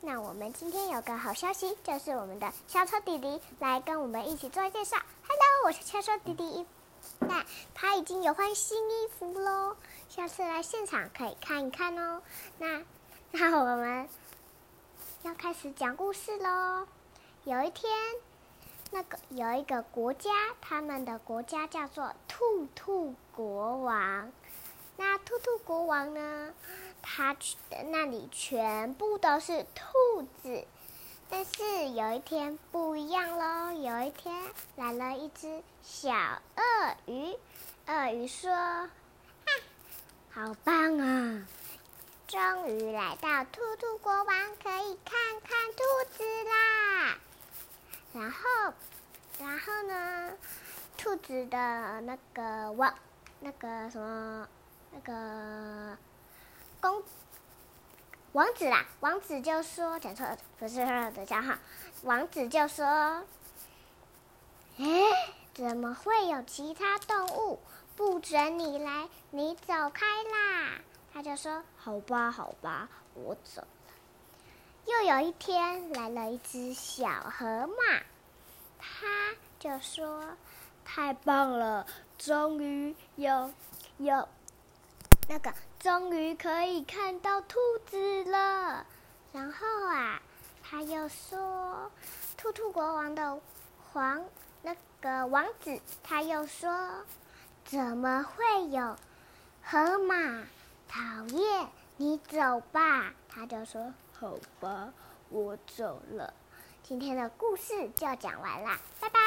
那我们今天有个好消息，就是我们的小丑弟弟来跟我们一起做介绍。Hello，我是小丑弟弟。那他已经有换新衣服喽，下次来现场可以看一看哦。那那我们要开始讲故事喽。有一天，那个有一个国家，他们的国家叫做兔兔国王。兔兔国王呢？他去的那里全部都是兔子，但是有一天不一样喽。有一天来了一只小鳄鱼，鳄鱼说：“哈好棒啊！终于来到兔兔国王，可以看看兔子啦。”然后，然后呢？兔子的那个王，那个什么？那个公王子啦，王子就说：“讲错了，不是的叫号。”王子就说：“哎，怎么会有其他动物？不准你来，你走开啦！”他就说：“好吧，好吧，我走了。”又有一天，来了一只小河马，他就说：“太棒了，终于有有。”那个终于可以看到兔子了，然后啊，他又说，兔兔国王的皇那个王子，他又说，怎么会有河马？讨厌，你走吧。他就说，好吧，我走了。今天的故事就讲完啦，拜拜。